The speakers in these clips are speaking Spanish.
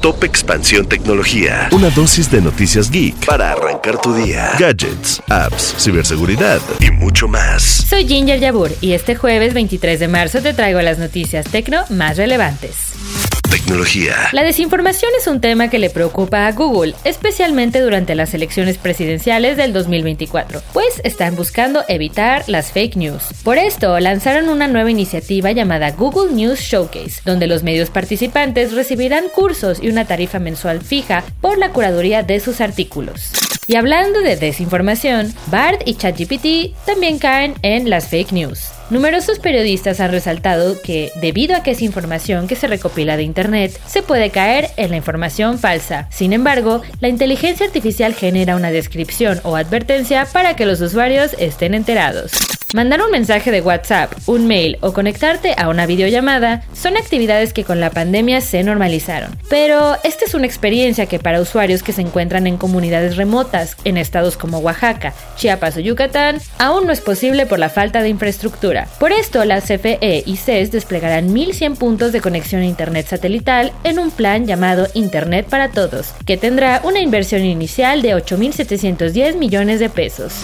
Top Expansión Tecnología. Una dosis de noticias geek para arrancar tu día. Gadgets, apps, ciberseguridad y mucho más. Soy Ginger Yabur y este jueves 23 de marzo te traigo las noticias tecno más relevantes. Tecnología. La desinformación es un tema que le preocupa a Google, especialmente durante las elecciones presidenciales del 2024, pues están buscando evitar las fake news. Por esto, lanzaron una nueva iniciativa llamada Google News Showcase, donde los medios participantes recibirán cursos y una tarifa mensual fija por la curaduría de sus artículos. Y hablando de desinformación, BARD y ChatGPT también caen en las fake news. Numerosos periodistas han resaltado que, debido a que es información que se recopila de Internet, se puede caer en la información falsa. Sin embargo, la inteligencia artificial genera una descripción o advertencia para que los usuarios estén enterados. Mandar un mensaje de WhatsApp, un mail o conectarte a una videollamada son actividades que con la pandemia se normalizaron. Pero esta es una experiencia que para usuarios que se encuentran en comunidades remotas, en estados como Oaxaca, Chiapas o Yucatán, aún no es posible por la falta de infraestructura. Por esto, la CFE y CES desplegarán 1.100 puntos de conexión a Internet satelital en un plan llamado Internet para Todos, que tendrá una inversión inicial de 8.710 millones de pesos.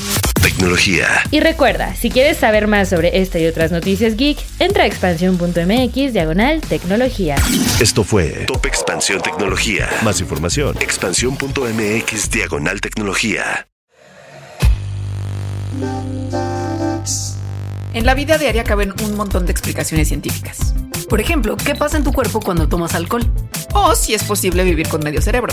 Tecnología. Y recuerda, si quieres saber más sobre esta y otras noticias geek, entra a expansión.mx diagonal tecnología. Esto fue Top Expansión Tecnología. Más información. Expansión.mx diagonal tecnología. En la vida diaria caben un montón de explicaciones científicas. Por ejemplo, ¿qué pasa en tu cuerpo cuando tomas alcohol? O si es posible vivir con medio cerebro.